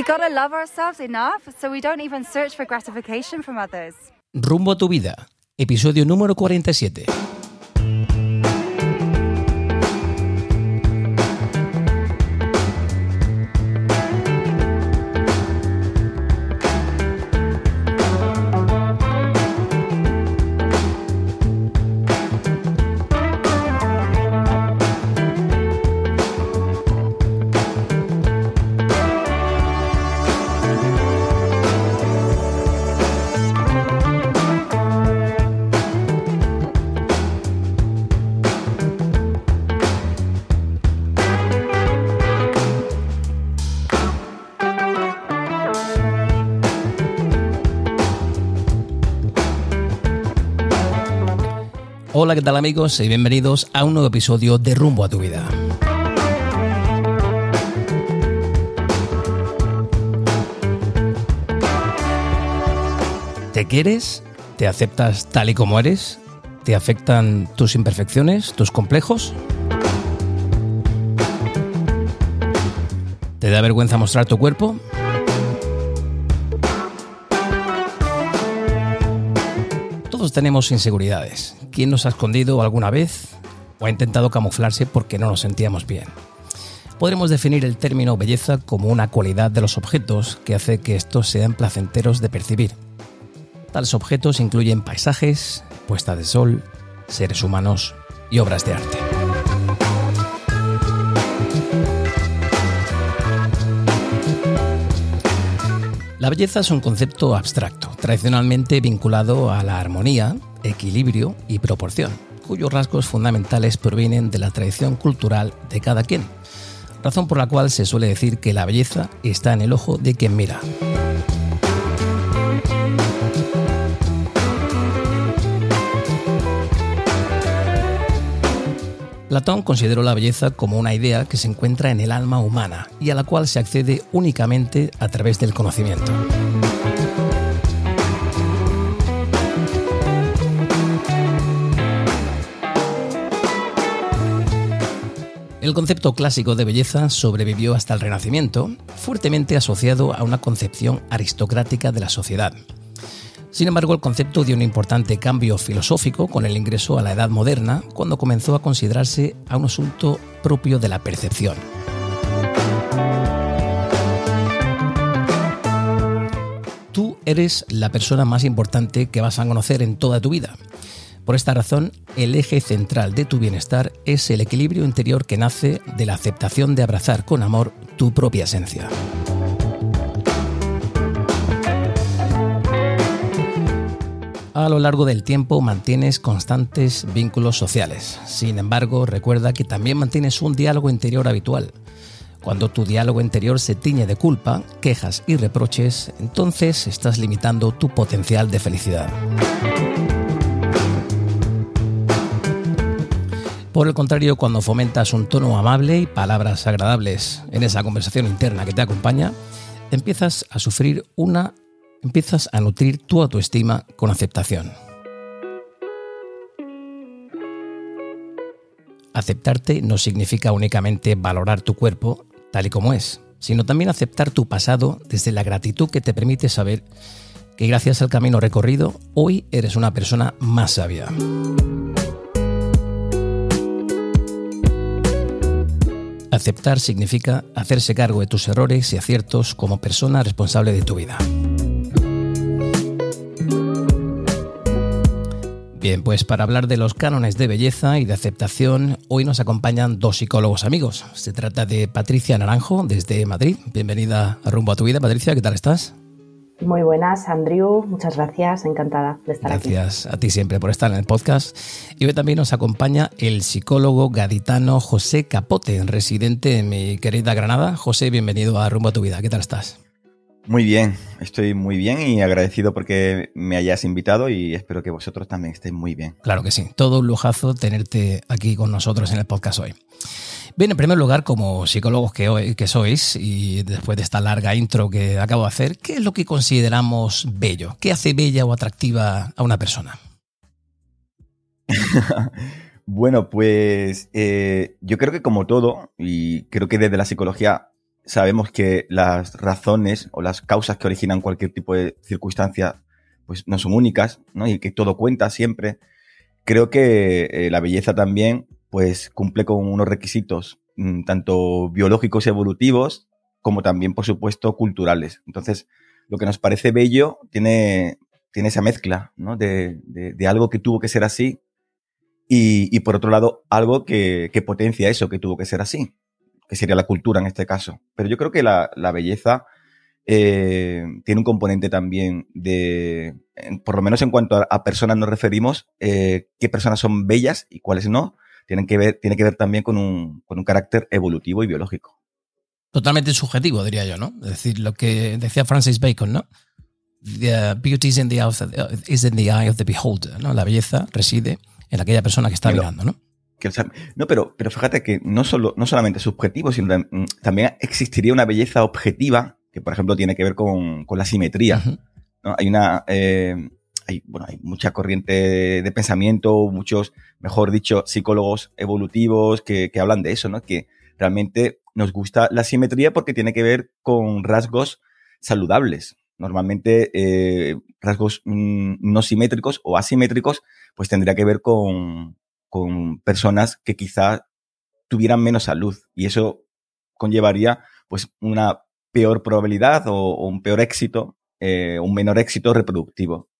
We gotta love ourselves enough so we don't even search for gratification from others. Rumbo a tu vida, episodio número 47. Hola, ¿qué tal amigos? Y bienvenidos a un nuevo episodio de Rumbo a tu vida. ¿Te quieres? ¿Te aceptas tal y como eres? ¿Te afectan tus imperfecciones, tus complejos? ¿Te da vergüenza mostrar tu cuerpo? Todos tenemos inseguridades. ¿Quién nos ha escondido alguna vez o ha intentado camuflarse porque no nos sentíamos bien? Podremos definir el término belleza como una cualidad de los objetos que hace que estos sean placenteros de percibir. Tales objetos incluyen paisajes, puesta de sol, seres humanos y obras de arte. La belleza es un concepto abstracto, tradicionalmente vinculado a la armonía, equilibrio y proporción, cuyos rasgos fundamentales provienen de la tradición cultural de cada quien, razón por la cual se suele decir que la belleza está en el ojo de quien mira. Platón consideró la belleza como una idea que se encuentra en el alma humana y a la cual se accede únicamente a través del conocimiento. El concepto clásico de belleza sobrevivió hasta el Renacimiento, fuertemente asociado a una concepción aristocrática de la sociedad. Sin embargo, el concepto dio un importante cambio filosófico con el ingreso a la Edad Moderna, cuando comenzó a considerarse a un asunto propio de la percepción. Tú eres la persona más importante que vas a conocer en toda tu vida. Por esta razón, el eje central de tu bienestar es el equilibrio interior que nace de la aceptación de abrazar con amor tu propia esencia. A lo largo del tiempo mantienes constantes vínculos sociales. Sin embargo, recuerda que también mantienes un diálogo interior habitual. Cuando tu diálogo interior se tiñe de culpa, quejas y reproches, entonces estás limitando tu potencial de felicidad. Por el contrario, cuando fomentas un tono amable y palabras agradables en esa conversación interna que te acompaña, empiezas a sufrir una empiezas a nutrir tu autoestima con aceptación. Aceptarte no significa únicamente valorar tu cuerpo tal y como es, sino también aceptar tu pasado desde la gratitud que te permite saber que gracias al camino recorrido, hoy eres una persona más sabia. Aceptar significa hacerse cargo de tus errores y aciertos como persona responsable de tu vida. Bien, pues para hablar de los cánones de belleza y de aceptación, hoy nos acompañan dos psicólogos amigos. Se trata de Patricia Naranjo, desde Madrid. Bienvenida a Rumbo a tu Vida. Patricia, ¿qué tal estás? Muy buenas, Andrew. Muchas gracias. Encantada de estar aquí. Gracias a ti siempre por estar en el podcast. Y hoy también nos acompaña el psicólogo gaditano José Capote, residente en mi querida Granada. José, bienvenido a Rumbo a tu Vida. ¿Qué tal estás? Muy bien, estoy muy bien y agradecido porque me hayas invitado y espero que vosotros también estéis muy bien. Claro que sí, todo un lujazo tenerte aquí con nosotros en el podcast hoy. Bien, en primer lugar, como psicólogos que, hoy, que sois y después de esta larga intro que acabo de hacer, ¿qué es lo que consideramos bello? ¿Qué hace bella o atractiva a una persona? bueno, pues eh, yo creo que como todo, y creo que desde la psicología sabemos que las razones o las causas que originan cualquier tipo de circunstancia pues no son únicas, ¿no? Y que todo cuenta siempre. Creo que eh, la belleza también pues cumple con unos requisitos mm, tanto biológicos y evolutivos como también, por supuesto, culturales. Entonces, lo que nos parece bello tiene, tiene esa mezcla, ¿no? De, de, algo que tuvo que ser así y, y por otro lado, algo que, que, potencia eso que tuvo que ser así, que sería la cultura en este caso. Pero yo creo que la, la belleza eh, tiene un componente también de, por lo menos en cuanto a, personas nos referimos, eh, qué personas son bellas y cuáles no, tienen que ver, tiene que ver también con un, con un carácter evolutivo y biológico. Totalmente subjetivo, diría yo, ¿no? Es decir, lo que decía Francis Bacon, ¿no? The beauty is in the, is in the eye of the beholder, ¿no? La belleza reside en aquella persona que está mirando, ¿no? no, pero, pero fíjate que no, solo, no solamente subjetivo, sino mm, también existiría una belleza objetiva que, por ejemplo, tiene que ver con, con la simetría. ¿no? Hay una, eh, hay, bueno, hay mucha corriente de, pensamiento, muchos, mejor dicho, psicólogos evolutivos que, que, hablan de eso, ¿no? Que realmente nos gusta la simetría porque tiene que ver con rasgos saludables. Normalmente eh, rasgos mm, no simétricos o asimétricos, pues tendría que ver con, con personas que quizá tuvieran menos salud y eso conllevaría pues una peor probabilidad o, un peor éxito, eh, un menor éxito reproductivo.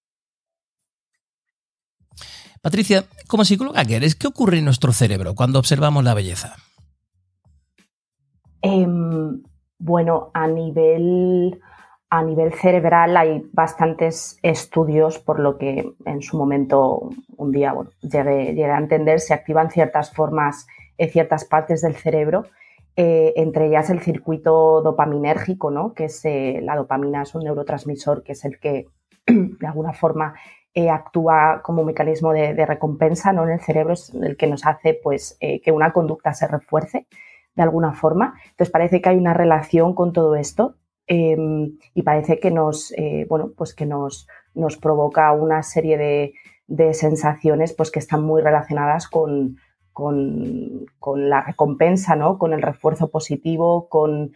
Patricia, como psicóloga, ¿qué ¿qué ocurre en nuestro cerebro cuando observamos la belleza? Eh, bueno, a nivel, a nivel cerebral hay bastantes estudios, por lo que en su momento, un día, bueno, llegué, llegué a entender, se activan ciertas formas en ciertas partes del cerebro, eh, entre ellas el circuito dopaminérgico, ¿no? que es eh, la dopamina, es un neurotransmisor que es el que de alguna forma eh, actúa como mecanismo de, recompensa ¿no? en el cerebro, es el que nos hace pues, eh, que una conducta se refuerce de alguna forma. Entonces parece que hay una relación con todo esto eh, y parece que nos, eh, bueno, pues que nos, nos provoca una serie de, de, sensaciones pues, que están muy relacionadas con, con, con la recompensa, ¿no? con el refuerzo positivo, con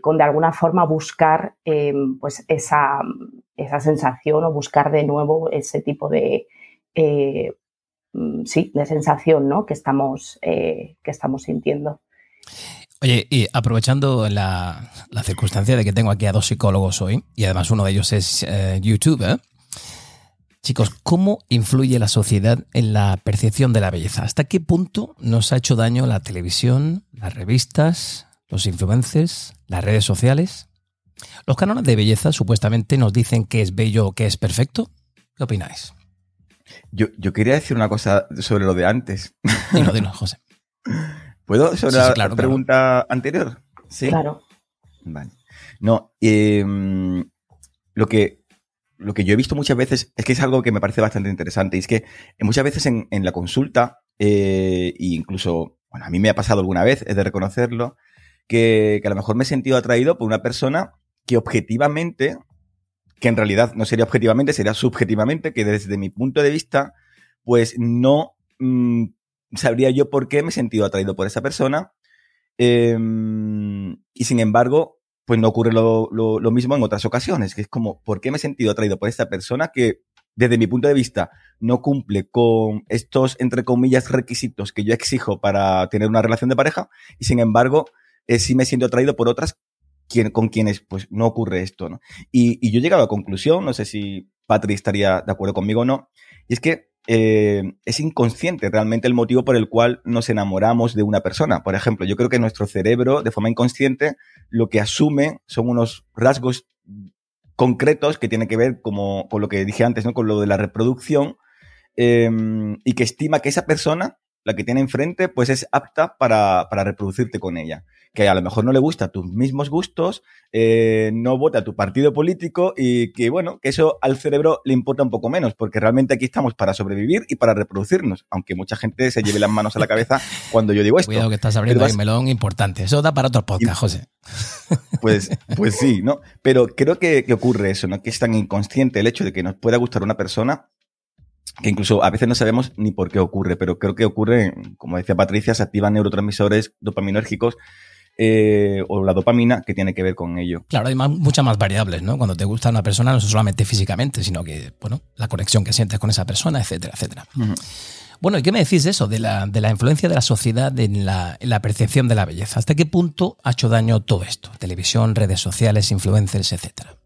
con de alguna forma buscar eh, pues esa, esa, sensación o buscar de nuevo ese tipo de, eh, mm, sí, de sensación ¿no? que, estamos, eh, que estamos sintiendo. Oye, y aprovechando la, la, circunstancia de que tengo aquí a dos psicólogos hoy, y además uno de ellos es eh, youtuber, chicos, ¿cómo influye la sociedad en la percepción de la belleza? ¿Hasta qué punto nos ha hecho daño la televisión, las revistas, los influencers, las redes sociales. Los cánones de belleza supuestamente nos dicen que es bello o que es perfecto. ¿Qué opináis? Yo, yo quería decir una cosa sobre lo de antes. Dino, dino, José. ¿Puedo? Sobre sí, sí, claro, la pregunta claro. anterior. Sí. Claro. Vale. No, eh, lo que lo que yo he visto muchas veces es que es algo que me parece bastante interesante. Y es que muchas veces en, en la consulta, eh, e incluso, bueno, a mí me ha pasado alguna vez, es de reconocerlo, que, que, a lo mejor me he sentido atraído por una persona que objetivamente, que en realidad no sería objetivamente, sería subjetivamente, que desde mi punto de vista, pues no mmm, sabría yo por qué me he sentido atraído por esa persona. Eh, y sin embargo, pues no ocurre lo, lo, lo, mismo en otras ocasiones, que es como, ¿por qué me he sentido atraído por esta persona que desde mi punto de vista no cumple con estos, entre comillas, requisitos que yo exijo para tener una relación de pareja? Y sin embargo, eh, sí me siento atraído por otras con quienes pues no ocurre esto. Y, yo he llegado a la conclusión, no sé si Patri estaría de acuerdo conmigo o no, y es que eh, es inconsciente realmente el motivo por el cual nos enamoramos de una persona. Por ejemplo, yo creo que nuestro cerebro, de forma inconsciente, lo que asume son unos rasgos concretos que tienen que ver como, con lo que dije antes, ¿no? Con lo de la reproducción, eh, y que estima que esa persona la que tiene enfrente, pues es apta para, para, reproducirte con ella. Que a lo mejor no le gusta tus mismos gustos, eh, no vota tu partido político y que, bueno, que eso al cerebro le importa un poco menos, porque realmente aquí estamos para sobrevivir y para reproducirnos, aunque mucha gente se lleve las manos a la cabeza cuando yo digo esto. Cuidado que estás abriendo ahí melón importante. Eso da para otro podcast, José. Pues, pues sí, ¿no? Pero creo que, que ocurre eso, ¿no? Que es tan inconsciente el hecho de que nos pueda gustar una persona que incluso a veces no sabemos ni por qué ocurre, pero creo que ocurre, como decía Patricia, se activan neurotransmisores dopaminérgicos eh, o la dopamina que tiene que ver con ello. Claro, hay muchas más variables, ¿no? Cuando te gusta una persona, no solamente físicamente, sino que, bueno, la conexión que sientes con esa persona, etcétera, etcétera. Bueno, ¿y qué me decís de eso, de la, de la influencia de la sociedad en la, en la, percepción de la belleza? ¿Hasta qué punto ha hecho daño todo esto? Televisión, redes sociales, influencers, etcétera.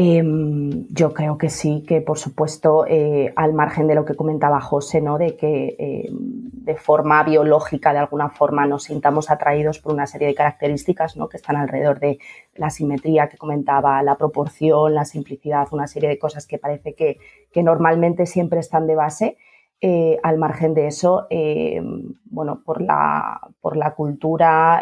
Em, yo creo que sí, que por supuesto, eh, al margen de lo que comentaba José, ¿no? de que em, de forma biológica, de alguna forma, nos sintamos atraídos por una serie de características ¿no? que están alrededor de la simetría que comentaba, la proporción, la simplicidad, una serie de cosas que parece que, que normalmente siempre están de base. Eh, al margen de eso, em, bueno, por la, por la cultura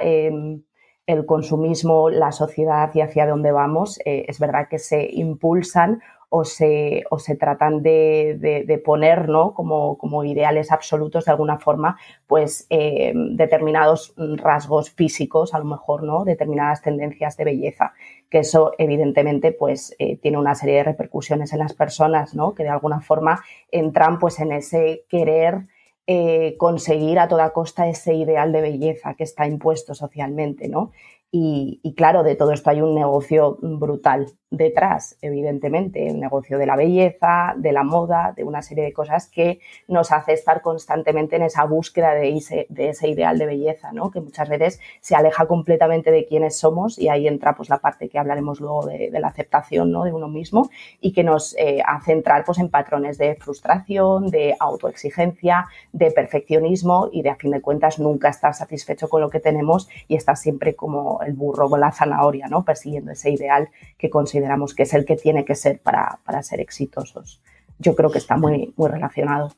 el consumismo, la sociedad y hacia dónde vamos, eh, es verdad que se impulsan o se, o se tratan de, poner ¿no? como, como, ideales absolutos de alguna forma, pues eh, determinados rasgos físicos, a lo mejor, ¿no? determinadas tendencias de belleza, que eso evidentemente pues eh, tiene una serie de repercusiones en las personas, ¿no? que de alguna forma entran pues en ese querer eh, conseguir a toda costa ese ideal de belleza que está impuesto socialmente, ¿no? Y, claro, de todo esto hay un negocio brutal detrás, evidentemente, un negocio de la belleza, de la moda, de una serie de cosas que nos hace estar constantemente en esa búsqueda de ese, de ese ideal de belleza, ¿no? que muchas veces se aleja completamente de quiénes somos y ahí entra pues, la parte que hablaremos luego de, la aceptación ¿no? de uno mismo y que nos eh, hace entrar pues, en patrones de frustración, de autoexigencia, de perfeccionismo y de a fin de cuentas nunca estar satisfecho con lo que tenemos y estar siempre como el burro con la zanahoria, ¿no? Persiguiendo ese ideal que consideramos que es el que tiene que ser para, ser exitosos. Yo creo que está muy, muy relacionado.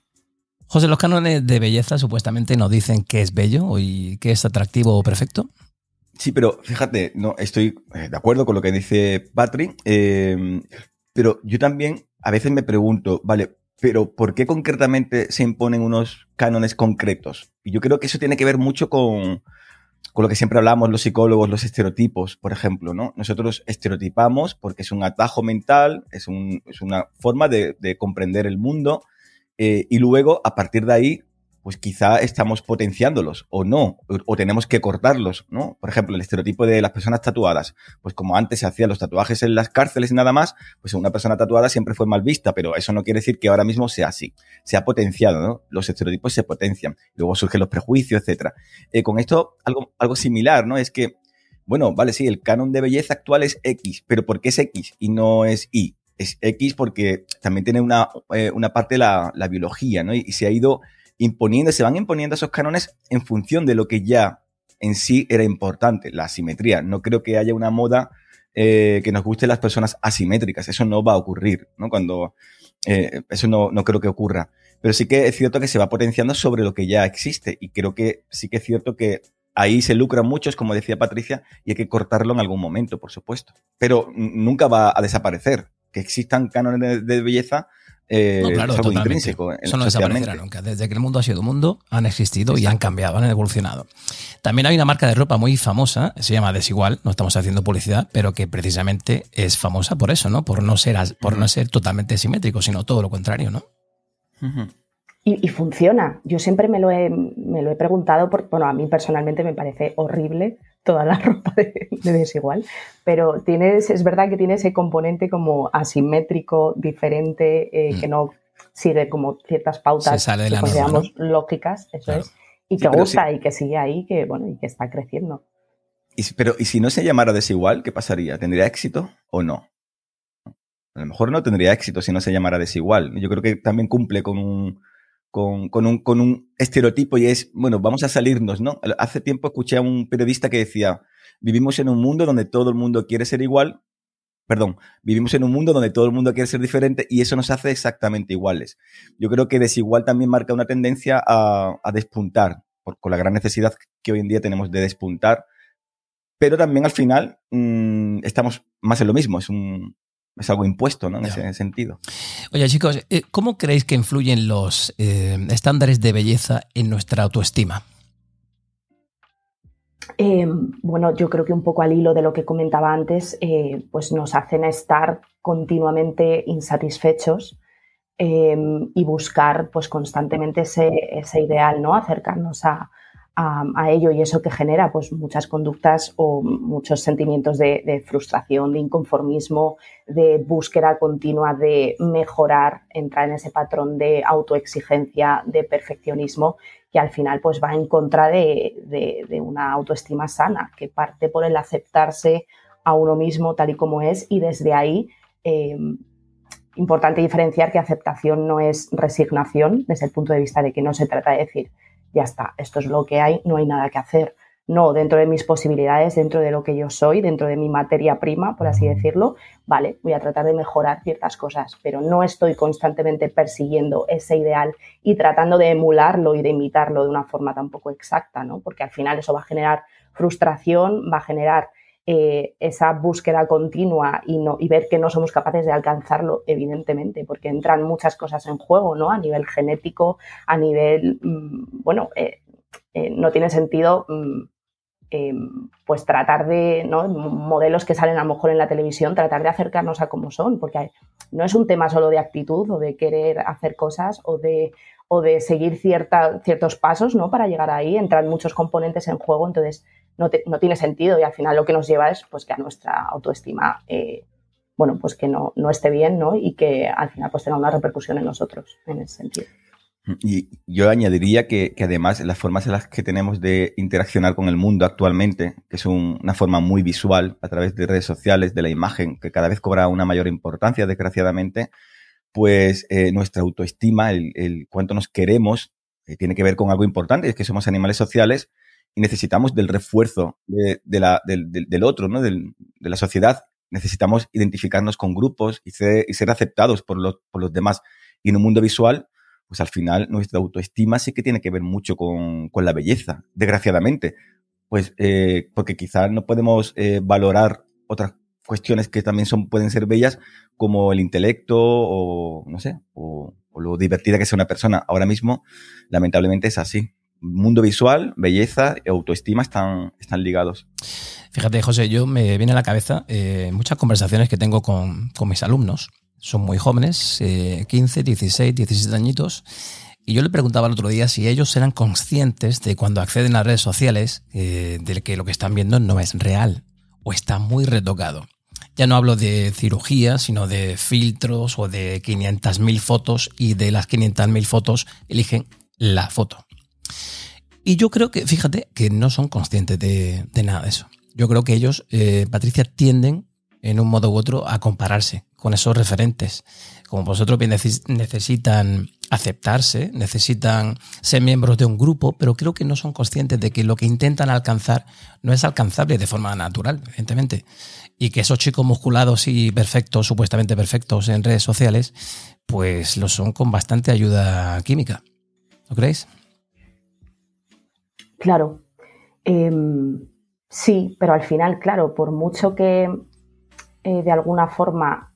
José, los cánones de belleza supuestamente nos dicen qué es bello y qué es atractivo o perfecto. Sí, pero fíjate, no estoy eh, de acuerdo con lo que dice Patrick, eh, pero yo también a veces me pregunto, vale, pero ¿por qué concretamente se imponen unos cánones concretos? Y yo creo que eso tiene que ver mucho con, con lo que siempre hablamos los psicólogos, los estereotipos, por ejemplo, ¿no? Nosotros estereotipamos porque es un atajo mental, es, una forma de, comprender el mundo eh, y luego a partir de ahí pues quizá estamos potenciándolos o no, o, tenemos que cortarlos, ¿no? Por ejemplo, el estereotipo de las personas tatuadas, pues como antes se hacían los tatuajes en las cárceles y nada más, pues una persona tatuada siempre fue mal vista, pero eso no quiere decir que ahora mismo sea así. Se ha potenciado, ¿no? Los estereotipos se potencian, luego surgen los prejuicios, etcétera. Eh, con esto, algo, algo similar, ¿no? Es que, bueno, vale, sí, el canon de belleza actual es X, pero ¿por qué es X y no es Y? Es X porque también tiene una, eh, una parte la, la biología, ¿no? y se ha ido imponiendo, se van imponiendo esos cánones en función de lo que ya en sí era importante, la asimetría. No creo que haya una moda eh, que nos guste las personas asimétricas. Eso no va a ocurrir, ¿no? Cuando eh, eso no, no, creo que ocurra. Pero sí que es cierto que se va potenciando sobre lo que ya existe. Y creo que sí que es cierto que ahí se lucran muchos, como decía Patricia, y hay que cortarlo en algún momento, por supuesto. Pero nunca va a desaparecer. Que existan cánones de belleza eh, no, claro, es algo intrínseco. Eso no desaparecerá nunca. Desde que el mundo ha sido mundo, han existido y han cambiado, han evolucionado. También hay una marca de ropa muy famosa, se llama Desigual, no estamos haciendo publicidad, pero que precisamente es famosa por eso, ¿no? Por no ser, por no ser totalmente simétrico, sino todo lo contrario, ¿no? y, funciona. Yo siempre me lo he, me lo he preguntado, porque, bueno, a mí personalmente me parece horrible toda la ropa de, desigual, pero tienes, es verdad que tiene ese componente como asimétrico, diferente, eh, que mm. no sigue como ciertas pautas que lógicas, eso es, y que gusta y que sigue ahí, que bueno, y que está creciendo. Y, pero, ¿y si no se llamara desigual, qué pasaría? ¿Tendría éxito o no? A lo mejor no tendría éxito si no se llamara desigual. Yo creo que también cumple con un, con, un, con un estereotipo y es, bueno, vamos a salirnos, ¿no? Hace tiempo escuché a un periodista que decía, vivimos en un mundo donde todo el mundo quiere ser igual, perdón, vivimos en un mundo donde todo el mundo quiere ser diferente y eso nos hace exactamente iguales. Yo creo que desigual también marca una tendencia a, a despuntar, con la gran necesidad que hoy en día tenemos de despuntar, pero también al final mmm, estamos más en lo mismo, es un, es algo impuesto ¿no? en ese sentido. Oye chicos, eh, ¿cómo creéis que influyen los eh, estándares de belleza en nuestra autoestima? Eh, bueno, yo creo que un poco al hilo de lo que comentaba antes, pues nos hacen estar continuamente insatisfechos y buscar pues constantemente ese, ese, ideal, ¿no? Acercarnos a, a, ello y eso que genera pues muchas conductas o muchos sentimientos de, frustración, de inconformismo, de búsqueda continua de mejorar, entrar en ese patrón de autoexigencia, de perfeccionismo que al final pues va en contra de, una autoestima sana, que parte por el aceptarse a uno mismo tal y como es y desde ahí eh, importante diferenciar que aceptación no es resignación desde el punto de vista de que no se trata de decir ya está, esto es lo que hay, no hay nada que hacer. No, dentro de mis posibilidades, dentro de lo que yo soy, dentro de mi materia prima, por así decirlo, vale, voy a tratar de mejorar ciertas cosas, pero no estoy constantemente persiguiendo ese ideal y tratando de emularlo y de imitarlo de una forma tampoco exacta, ¿no? Porque al final eso va a generar frustración, va a generar eh, esa búsqueda continua y, no, y ver que no somos capaces de alcanzarlo, evidentemente, porque entran muchas cosas en juego, ¿no? A nivel genético, a nivel, mm, bueno, eh, eh, no tiene sentido mm, pues tratar de, ¿no? modelos que salen a lo mejor en la televisión, tratar de acercarnos a cómo son, porque no es un tema solo de actitud o de querer hacer cosas o de, o de seguir cierta, ciertos pasos, ¿no? Para llegar ahí, entran muchos componentes en juego, entonces no, tiene sentido y al final lo que nos lleva es pues que a nuestra autoestima, eh, bueno, pues que no, no esté bien, ¿no? Y que al final pues tenga una repercusión en nosotros en ese sentido. Y yo añadiría que, además las formas en las que tenemos de interaccionar con el mundo actualmente, que es una forma muy visual a través de redes sociales, de la imagen, que cada vez cobra una mayor importancia, desgraciadamente, pues eh, nuestra autoestima, el, cuánto nos queremos, eh, tiene que ver con algo importante, es que somos animales sociales necesitamos del refuerzo de, la, del, otro, ¿no? de la sociedad. Necesitamos identificarnos con grupos y ser, y ser aceptados por los, por los demás. Y en un mundo visual, pues al final nuestra autoestima sí que tiene que ver mucho con, con la belleza, desgraciadamente. Pues eh, porque quizás no podemos eh, valorar otras cuestiones que también son, pueden ser bellas, como el intelecto o, no sé, o lo divertida que sea una persona. Ahora mismo, lamentablemente es así mundo visual, belleza y autoestima están, están ligados. Fíjate, José, yo me viene a la cabeza eh, muchas conversaciones que tengo con, mis alumnos. Son muy jóvenes, 15, 16, 17 añitos. Y yo le preguntaba el otro día si ellos eran conscientes de cuando acceden a redes sociales eh, de que lo que están viendo no es real o está muy retocado. Ya no hablo de cirugía, sino de filtros o de 500.000 fotos y de las 500.000 fotos eligen la foto. Y yo creo que, fíjate, que no son conscientes de, nada de eso. Yo creo que ellos, eh, Patricia, tienden en un modo u otro a compararse con esos referentes. Como vosotros bien necesitan aceptarse, necesitan ser miembros de un grupo, pero creo que no son conscientes de que lo que intentan alcanzar no es alcanzable de forma natural, evidentemente. Y que esos chicos musculados y perfectos, supuestamente perfectos en redes sociales, pues lo son con bastante ayuda química. ¿No creéis? Claro. Em, sí, pero al final, claro, por mucho que eh, de alguna forma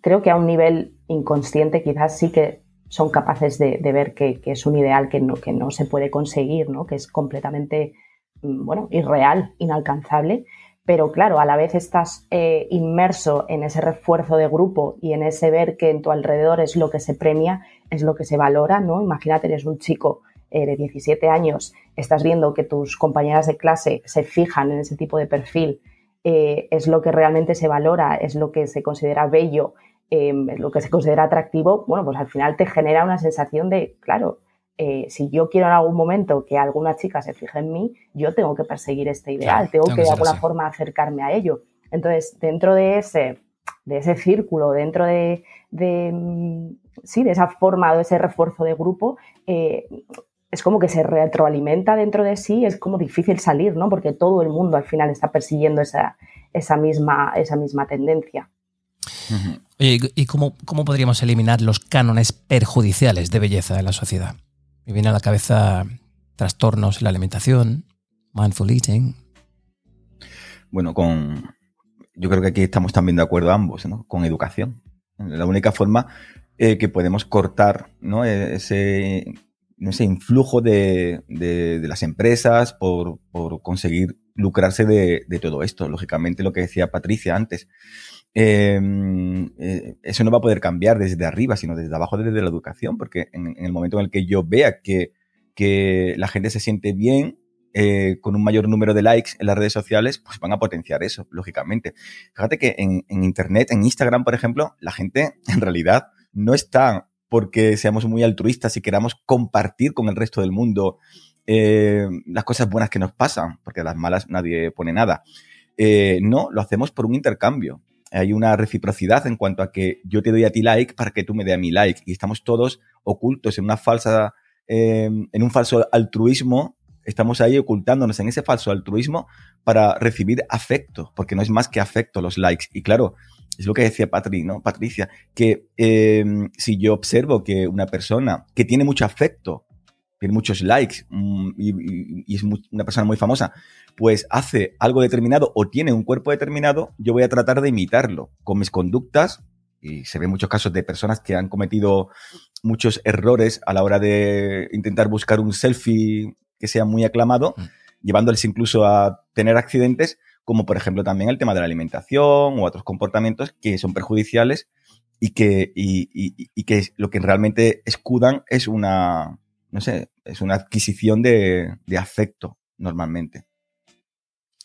creo que a un nivel inconsciente quizás sí que son capaces de, ver que, es un ideal que no, que no se puede conseguir, ¿no? que es completamente mm, bueno, irreal, inalcanzable. Pero claro, a la vez estás eh, inmerso en ese refuerzo de grupo y en ese ver que en tu alrededor es lo que se premia, es lo que se valora, ¿no? Imagínate, eres un chico eh, de 17 años estás viendo que tus compañeras de clase se fijan en ese tipo de perfil, eh, es lo que realmente se valora, es lo que se considera bello, em, es lo que se considera atractivo, bueno, pues al final te genera una sensación de, claro, eh, si yo quiero en algún momento que alguna chica se fije en mí, yo tengo que perseguir este ideal, tengo, que de alguna forma acercarme a ello. Entonces, dentro de ese, de ese círculo, dentro de, mm, sí, de esa forma, de ese refuerzo de grupo, es como que se retroalimenta dentro de sí, es como difícil salir, ¿no? Porque todo el mundo al final está persiguiendo esa, esa, misma, esa misma tendencia. ¿Y cómo, podríamos eliminar los cánones perjudiciales de belleza en la sociedad? Me viene a la cabeza trastornos en la alimentación, mindful eating. Bueno, con yo creo que aquí estamos también de acuerdo ambos, ¿no? Con educación. La única forma eh, que podemos cortar ¿no? E-, ese ese influjo de, las empresas por, conseguir lucrarse de, todo esto. Lógicamente, lo que decía Patricia antes, em, eh, eso no va a poder cambiar desde arriba, sino desde abajo, desde la educación, porque en, el momento en el que yo vea que que la gente se siente bien eh, con un mayor número de likes en las redes sociales, pues van a potenciar eso, lógicamente. Fíjate que en, Internet, en Instagram, por ejemplo, la gente en realidad no está porque seamos muy altruistas y queramos compartir con el resto del mundo eh, las cosas buenas que nos pasan, porque las malas nadie pone nada. Eh, no, lo hacemos por un intercambio. Hay una reciprocidad en cuanto a que yo te doy a ti like para que tú me dé a mi like. Y estamos todos ocultos en una falsa, en un falso altruismo estamos ahí ocultándonos en ese falso altruismo para recibir afecto, porque no es más que afecto los likes. Y claro, es lo que decía Patri, ¿no? Patricia, que em, si yo observo que una persona que tiene mucho afecto, tiene muchos likes mm, y, es una persona muy famosa, pues hace algo determinado o tiene un cuerpo determinado, yo voy a tratar de imitarlo con mis conductas. Y se ven muchos casos de personas que han cometido muchos errores a la hora de intentar buscar un selfie que sea muy aclamado, mm. llevándoles incluso a tener accidentes, como por ejemplo también el tema de la alimentación o otros comportamientos que son perjudiciales y que, y, que lo que realmente escudan es una, no sé, es una adquisición de, afecto normalmente.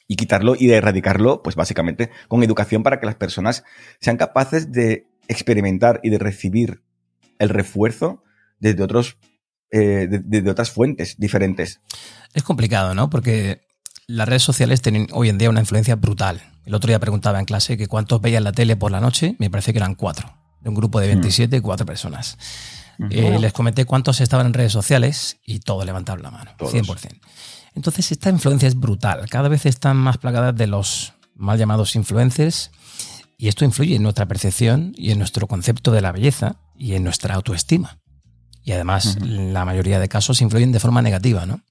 Y quitarlo y de erradicarlo, pues básicamente con educación para que las personas sean capaces de experimentar y de recibir el refuerzo desde otros eh, otras fuentes diferentes. Es complicado, ¿no? Porque las redes sociales tienen hoy en día una influencia brutal. El otro día preguntaba en clase que cuántos veían la tele por la noche, me parece que eran cuatro, de un grupo de 27, mm. cuatro personas. Eh, les comenté cuántos estaban en redes sociales y todos levantaron la mano, 100%. Entonces esta influencia es brutal, cada vez están más plagadas de los mal llamados influencers y esto influye en nuestra percepción y en nuestro concepto de la belleza y en nuestra autoestima. Y además, la mayoría de casos influyen de forma negativa, ¿no?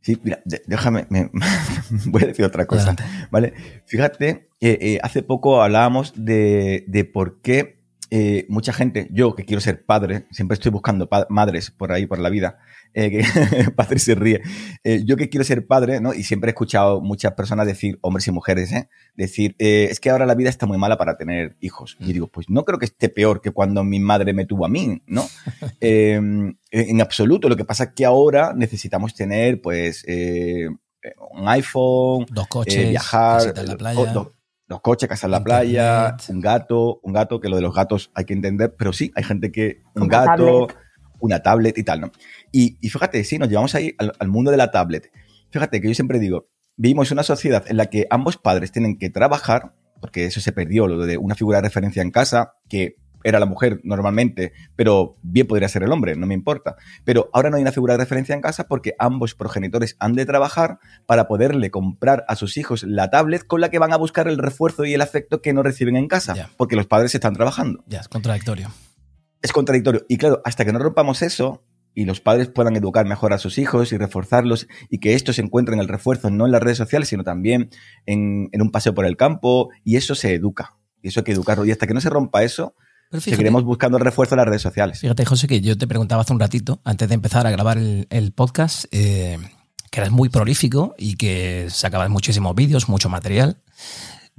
Sí, mira, déjame, voy a decir otra cosa. ¿Vale? Fíjate, eh, hace poco hablábamos de, de por qué eh, mucha gente, yo que quiero ser padre, siempre estoy buscando madres por ahí, por la vida, eh, que padre se ríe, eh, yo que quiero ser padre, ¿no? Y siempre he escuchado muchas personas decir, hombres y mujeres, ¿eh? Decir, eh, es que ahora la vida está muy mala para tener hijos. Y mm. digo, pues no creo que esté peor que cuando mi madre me tuvo a mí, ¿no? Em, en absoluto, lo que pasa es que ahora necesitamos tener, pues, un iPhone, dos coches, viajar, la playa los coches, casa en la playa, un gato, un gato, que lo de los gatos hay que entender, pero sí, hay gente que un gato, una tablet y tal, ¿no? Y, fíjate, sí, nos llevamos ahí al, mundo de la tablet. Fíjate que yo siempre digo, vivimos una sociedad en la que ambos padres tienen que trabajar, porque eso se perdió, lo de una figura de referencia en casa, que era la mujer normalmente, pero bien podría ser el hombre, no me importa. Pero ahora no hay una figura de referencia en casa porque ambos progenitores han de trabajar para poderle comprar a sus hijos la tablet con la que van a buscar el refuerzo y el afecto que no reciben en casa, porque los padres están trabajando. Ya, es contradictorio. Es contradictorio. Y claro, hasta que no rompamos eso, y los padres puedan educar mejor a sus hijos y reforzarlos y que estos encuentren el refuerzo no en las redes sociales, sino también en, en, un paseo por el campo y eso se educa. Y eso hay que educarlo. Y hasta que no se rompa eso, Seguiremos buscando el refuerzo en las redes sociales. Fíjate, José, que yo te preguntaba hace un ratito, antes de empezar a grabar el, podcast, eh, que eras muy prolífico y que sacabas muchísimos vídeos, mucho material.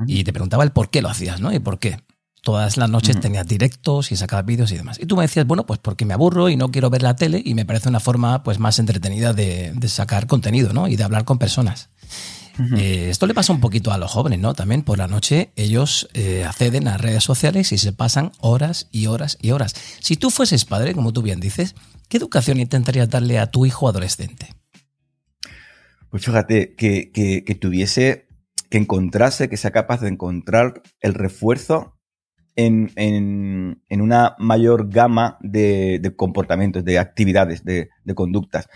Y te preguntaba el por qué lo hacías, ¿no? Y por qué. Todas las noches tenías directos y sacabas vídeos y demás. Y tú me decías, bueno, pues porque me aburro y no quiero ver la tele y me parece una forma pues más entretenida de, de sacar contenido, ¿no? Y de hablar con personas. Eh, esto le pasa un poquito a los jóvenes, ¿no? También por la noche ellos eh, acceden a redes sociales y se pasan horas y horas y horas. Si tú fueses padre, como tú bien dices, ¿qué educación intentarías darle a tu hijo adolescente? Pues fíjate, que, tuviese, que encontrase, que sea capaz de encontrar el refuerzo en, una mayor gama de, comportamientos, de actividades, de, conductas.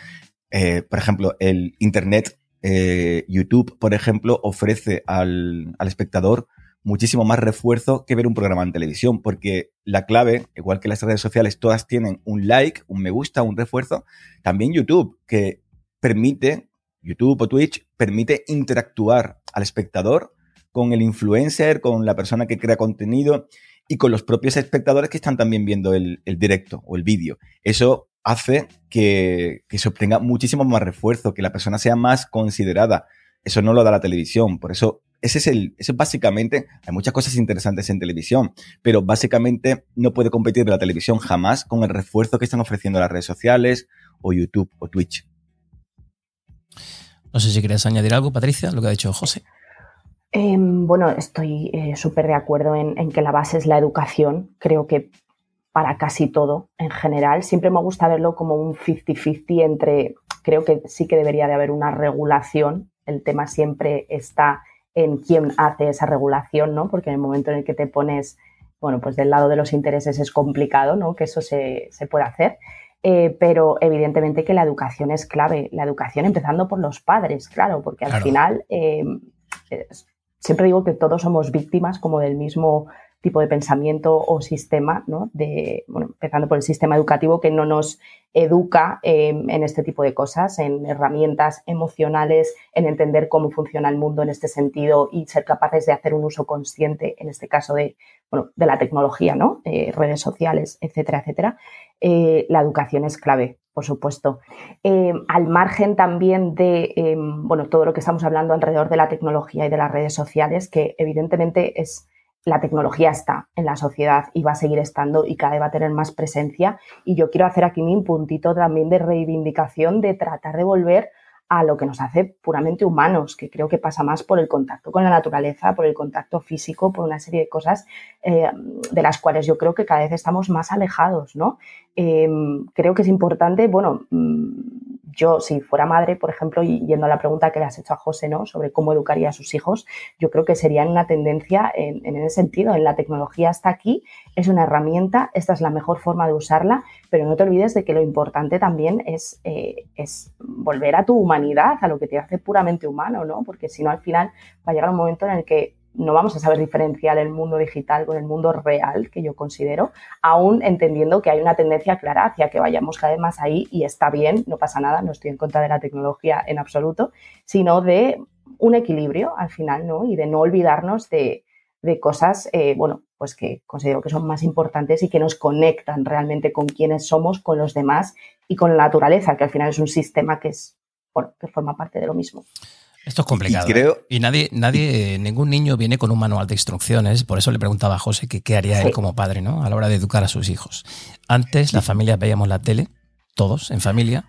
Eh, por ejemplo, el Internet eh, YouTube, por ejemplo, ofrece al, espectador muchísimo más refuerzo que ver un programa en televisión, porque la clave, igual que las redes sociales, todas tienen un like, un me gusta, un refuerzo, también YouTube, que permite, YouTube o Twitch, permite interactuar al espectador con el influencer, con la persona que crea contenido y con los propios espectadores que están también viendo el, directo o el vídeo. Eso hace que, se obtenga muchísimo más refuerzo, que la persona sea más considerada. Eso no lo da la televisión. Por eso, ese es el, eso básicamente, hay muchas cosas interesantes en televisión, pero básicamente no puede competir la televisión jamás con el refuerzo que están ofreciendo las redes sociales o YouTube o Twitch. No sé si quieres añadir algo, Patricia, lo que ha dicho José. Em, bueno, estoy eh, súper de acuerdo en, que la base es la educación. Creo que para casi todo en general. Siempre me gusta verlo como un 50-50 entre, creo que sí que debería de haber una regulación. El tema siempre está en quién hace esa regulación, ¿no? Porque en el momento en el que te pones, bueno, pues del lado de los intereses es complicado, ¿no? Que eso se, se puede hacer. Eh, pero evidentemente que la educación es clave. La educación empezando por los padres, claro, porque al final eh, siempre digo que todos somos víctimas como del mismo tipo de pensamiento o sistema, ¿no? De, bueno, empezando por el sistema educativo que no nos educa em, en este tipo de cosas, en herramientas emocionales, en entender cómo funciona el mundo en este sentido y ser capaces de hacer un uso consciente, en este caso de, bueno, de la tecnología, ¿no? Eh, redes sociales, etcétera, etcétera. Eh, la educación es clave, por supuesto. Em, al margen también de, em, bueno, todo lo que estamos hablando alrededor de la tecnología y de las redes sociales, que evidentemente es la tecnología está en la sociedad y va a seguir estando y cada vez va a tener más presencia. Y yo quiero hacer aquí mi puntito también de reivindicación de tratar de volver a lo que nos hace puramente humanos, que creo que pasa más por el contacto con la naturaleza, por el contacto físico, por una serie de cosas eh, de las cuales yo creo que cada vez estamos más alejados, ¿no? Eh, creo que es importante, bueno, mm, yo, si fuera madre, por ejemplo, y yendo a la pregunta que le has hecho a José, ¿no? Sobre cómo educaría a sus hijos, yo creo que sería una tendencia en, ese sentido. En la tecnología está aquí, es una herramienta, esta es la mejor forma de usarla, pero no te olvides de que lo importante también es, eh, es volver a tu humanidad, a lo que te hace puramente humano, ¿no? Porque si no, al final va a llegar un momento en el que no vamos a saber diferenciar el mundo digital con el mundo real, que yo considero, aún entendiendo que hay una tendencia clara hacia que vayamos cada vez más ahí y está bien, no pasa nada, no estoy en contra de la tecnología en absoluto, sino de un equilibrio al final, ¿no? Y de no olvidarnos de, cosas, eh, bueno, pues que considero que son más importantes y que nos conectan realmente con quienes somos, con los demás y con la naturaleza, que al final es un sistema que es, bueno, que forma parte de lo mismo. Esto es complicado. Y, creo... ¿eh? y nadie, nadie, ningún niño viene con un manual de instrucciones. Por eso le preguntaba a José que qué haría él como padre, ¿no? A la hora de educar a sus hijos. Antes las familias veíamos la tele, todos en familia.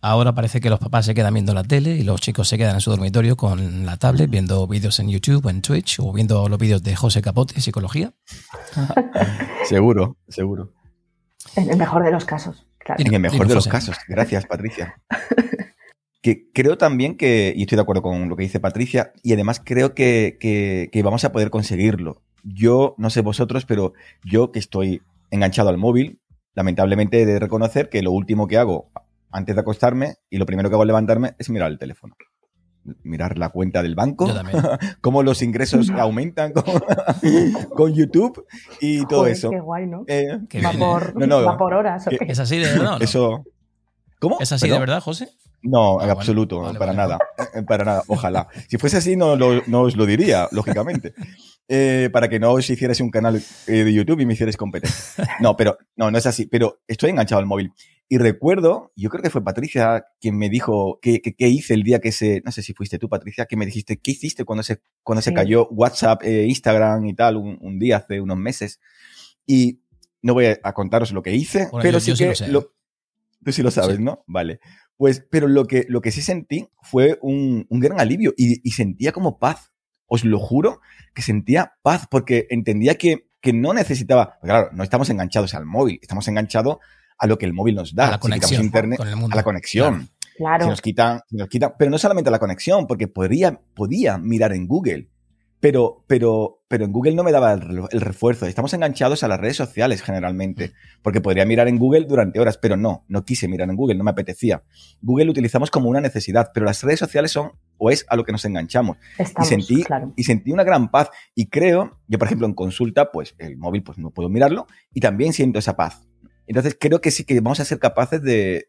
Ahora parece que los papás se quedan viendo la tele y los chicos se quedan en su dormitorio con la tablet viendo vídeos en YouTube, en Twitch o viendo los vídeos de José Capote, psicología. seguro, seguro. En el mejor de los casos. En el mejor de los casos. Gracias, Patricia. que creo también que, y estoy de acuerdo con lo que dice Patricia, y además creo que, que, vamos a poder conseguirlo. Yo, no sé vosotros, pero yo que estoy enganchado al móvil, lamentablemente he de reconocer que lo último que hago antes de acostarme y lo primero que hago al levantarme es mirar el teléfono. Mirar la cuenta del banco, cómo los ingresos aumentan con, YouTube y todo eso. Qué guay, ¿no? Eh, va, por, por, horas. ¿Es así de verdad? Eso. ¿Cómo? ¿Es así de verdad, José? No, en ah, absoluto, para nada. Eh, eh, para nada, ojalá. Si fuese así, no, os lo diría, lógicamente. Eh, para que no os hicierais un canal de YouTube y me hicierais competencia. No, pero no, no es así. Pero estoy enganchado al móvil. Y recuerdo, yo creo que fue Patricia quien me dijo qué, hice el día que se, no sé si fuiste tú, Patricia, que me dijiste, ¿qué hiciste cuando se, cuando se cayó WhatsApp, Instagram y tal, un, día hace unos meses? Y no voy a contaros lo que hice, pero sí que lo, tú sí lo sabes, ¿no? Vale. Pues, pero lo que, lo que sí sentí fue un, gran alivio y, sentía como paz. Os lo juro que sentía paz porque entendía que, que no necesitaba, claro, no estamos enganchados al móvil, estamos enganchados a lo que el móvil nos da. A la conexión internet, con el mundo. A la conexión. Claro. nos quitan, nos quitan, pero no solamente a la conexión, porque podría, podía mirar en Google pero, pero, pero en Google no me daba el, refuerzo. Estamos enganchados a las redes sociales generalmente, porque podría mirar en Google durante horas, pero no, no quise mirar en Google, no me apetecía. Google lo utilizamos como una necesidad, pero las redes sociales son o es a lo que nos enganchamos. y, sentí, y sentí una gran paz. Y creo, yo por ejemplo en consulta, pues el móvil pues no puedo mirarlo y también siento esa paz. Entonces creo que sí que vamos a ser capaces de,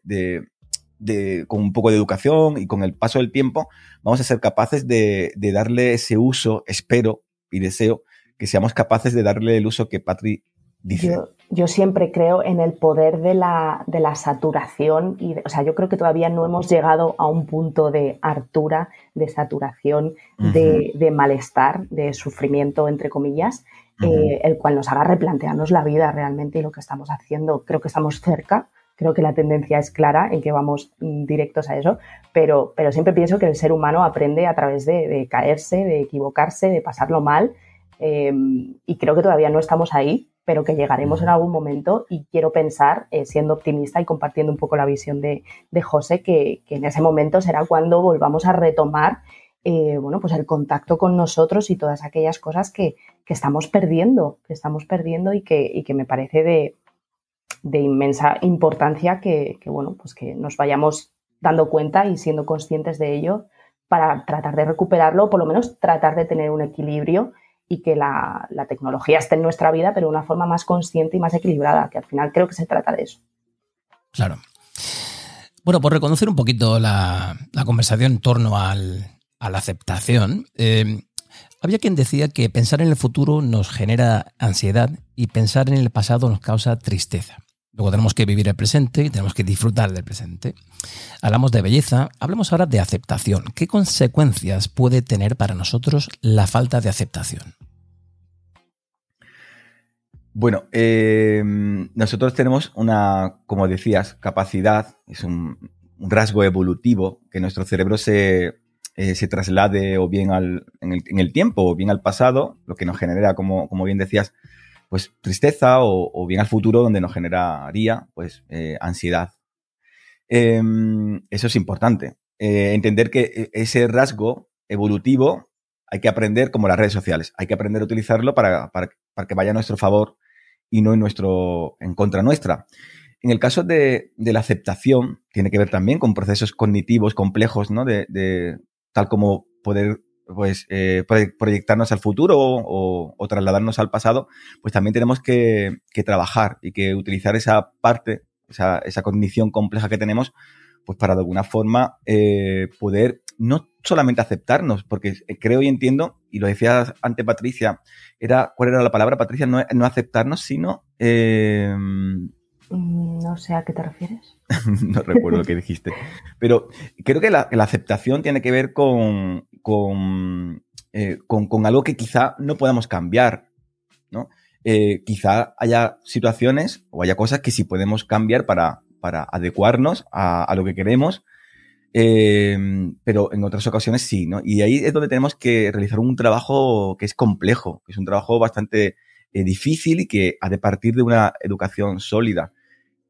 con un poco de educación y con el paso del tiempo, vamos a ser capaces de, darle ese uso, espero y deseo que seamos capaces de darle el uso que Patri dice. Yo, siempre creo en el poder de la, de la saturación y, o sea, yo creo que todavía no hemos llegado a un punto de hartura, de saturación, de, malestar, de sufrimiento, entre comillas, eh, el cual nos haga replantearnos la vida realmente y lo que estamos haciendo. Creo que estamos cerca, creo que la tendencia es clara en que vamos mm, directos a eso, pero, pero siempre pienso que el ser humano aprende a través de, caerse, de equivocarse, de pasarlo mal, em, y creo que todavía no estamos ahí, pero que llegaremos en algún momento y quiero pensar, eh, siendo optimista y compartiendo un poco la visión de, de José, que, que, en ese momento será cuando volvamos a retomar eh, bueno, pues el contacto con nosotros y todas aquellas cosas que, que estamos perdiendo, que estamos perdiendo y que, y que me parece de, de inmensa importancia que, que, bueno, pues que nos vayamos dando cuenta y siendo conscientes de ello para tratar de recuperarlo, o por lo menos tratar de tener un equilibrio y que la, la, tecnología esté en nuestra vida, pero de una forma más consciente y más equilibrada, que al final creo que se trata de eso. Claro. Bueno, por reconocer un poquito la, la conversación en torno al, a la aceptación, eh, había quien decía que pensar en el futuro nos genera ansiedad y pensar en el pasado nos causa tristeza. Luego tenemos que vivir el presente y tenemos que disfrutar del presente. Hablamos de belleza, hablemos ahora de aceptación. ¿Qué consecuencias puede tener para nosotros la falta de aceptación? Bueno, eh, nosotros tenemos una, como decías, capacidad, es un rasgo evolutivo que nuestro cerebro se, eh, se traslade o bien al, en, el, en, el, tiempo o bien al pasado, lo que nos genera, como, como bien decías, pues tristeza o, bien al futuro donde nos generaría pues eh, ansiedad. Eh, eso es importante. Eh, entender que e, ese rasgo evolutivo hay que aprender como las redes sociales, hay que aprender a utilizarlo para, para, para que vaya a nuestro favor y no en, nuestro, en contra nuestra. En el caso de, la aceptación, tiene que ver también con procesos cognitivos complejos, ¿no? De, tal como poder pues eh, proyectarnos al futuro o, o, trasladarnos al pasado, pues también tenemos que, que trabajar y que utilizar esa parte, esa, esa, cognición compleja que tenemos, pues para de alguna forma eh, poder no solamente aceptarnos, porque creo y entiendo, y lo decía antes Patricia, era, ¿cuál era la palabra, Patricia? No, no aceptarnos, sino eh, no sé a qué te refieres. no recuerdo lo que dijiste. Pero creo que la, aceptación tiene que ver con, eh, con, con, algo que quizá no podamos cambiar. ¿no? Eh, quizá haya situaciones o haya cosas que sí podemos cambiar para, para adecuarnos a, a, lo que queremos. Eh, pero en otras ocasiones sí, ¿no? Y ahí es donde tenemos que realizar un trabajo que es complejo, que es un trabajo bastante eh, difícil y que ha de partir de una educación sólida.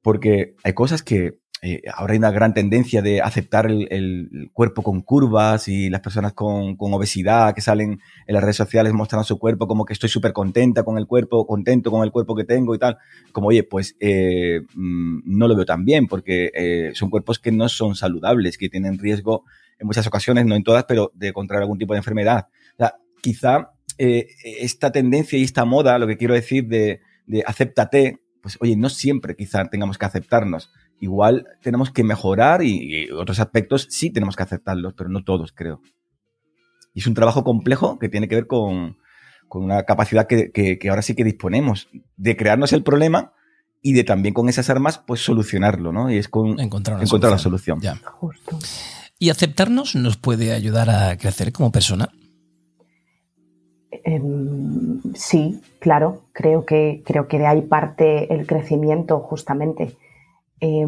Porque hay cosas que eh, ahora hay una gran tendencia de aceptar el, cuerpo con curvas y las personas con, obesidad que salen en las redes sociales mostrando su cuerpo como que estoy súper contenta con el cuerpo, contento con el cuerpo que tengo y tal. Como, oye, pues eh, mm, no lo veo tan bien porque son cuerpos que no son saludables, que tienen riesgo en muchas ocasiones, no en todas, pero de contraer algún tipo de enfermedad. O sea, quizá eh, esta tendencia y esta moda, lo que quiero decir de, de acéptate, pues oye, no siempre quizá tengamos que aceptarnos. Igual tenemos que mejorar y, y, otros aspectos sí tenemos que aceptarlos, pero no todos, creo. Y es un trabajo complejo que tiene que ver con, con una capacidad que, que, que, ahora sí que disponemos de crearnos el problema y de también con esas armas, pues solucionarlo, ¿no? Y es con encontrar, encontrar la solución. Ya. Justo. ¿Y aceptarnos nos puede ayudar a crecer como persona? Eh, sí, claro, creo que, creo que de ahí parte el crecimiento justamente. Eh,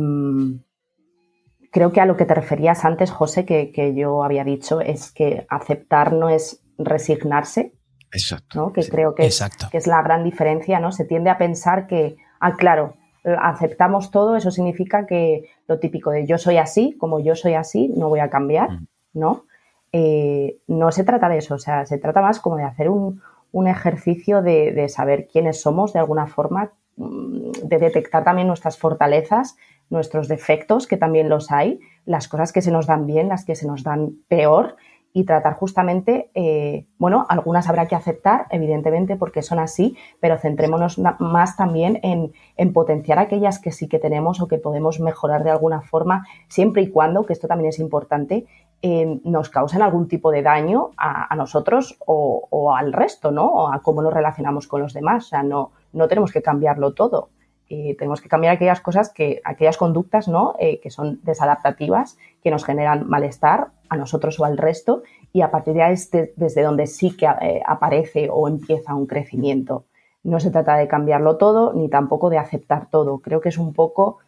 creo que a lo que te referías antes, José, que, que, yo había dicho, es que aceptar no es resignarse. Exacto. ¿no? Que sí. creo que, Exacto. que es la gran diferencia, ¿no? Se tiende a pensar que, ah, claro, aceptamos todo, eso significa que lo típico de yo soy así, como yo soy así, no voy a cambiar, mm. ¿no? Eh, no se trata de eso, o sea, se trata más como de hacer un, un ejercicio de, de, saber quiénes somos de alguna forma, mm, de detectar también nuestras fortalezas, nuestros defectos, que también los hay, las cosas que se nos dan bien, las que se nos dan peor, y tratar justamente, eh, bueno, algunas habrá que aceptar, evidentemente, porque son así, pero centrémonos más también en, en, potenciar aquellas que sí que tenemos o que podemos mejorar de alguna forma, siempre y cuando, que esto también es importante, eh, nos causen algún tipo de daño a, a nosotros o, o, al resto, ¿no? O a cómo nos relacionamos con los demás. O sea, no, no tenemos que cambiarlo todo. Eh, tenemos que cambiar aquellas cosas que, aquellas conductas, ¿no? Que son desadaptativas, que nos generan malestar a nosotros o al resto, y a partir de ahí es de, desde donde sí que eh, aparece o empieza un crecimiento. No se trata de cambiarlo todo, ni tampoco de aceptar todo. Creo que es un poco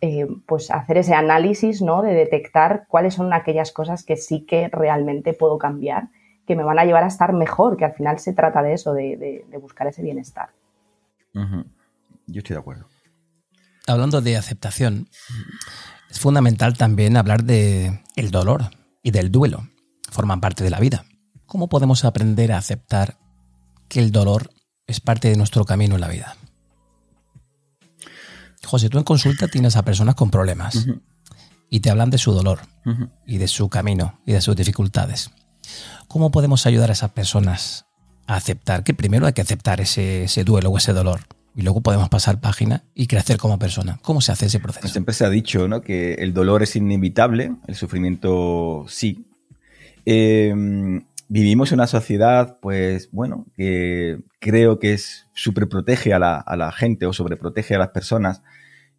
eh, pues hacer ese análisis, ¿no? De detectar cuáles son aquellas cosas que sí que realmente puedo cambiar, que me van a llevar a estar mejor, que al final se trata de eso, de, buscar ese bienestar. Yo estoy de acuerdo. Hablando de aceptación, es fundamental también hablar de el dolor y del duelo. Forman parte de la vida. ¿Cómo podemos aprender a aceptar que el dolor es parte de nuestro camino en la vida? José, tú en consulta tienes a personas con problemas y te hablan de su dolor y de su camino y de sus dificultades. ¿Cómo podemos ayudar a esas personas a aceptar que primero hay que aceptar ese, ese duelo o ese dolor y luego podemos pasar página y crecer como persona. ¿Cómo se hace ese proceso? Siempre se ha dicho ¿no? que el dolor es inevitable, el sufrimiento sí. Em, vivimos en una sociedad, pues bueno, que creo que es superprotege a la, a la gente o sobreprotege a las personas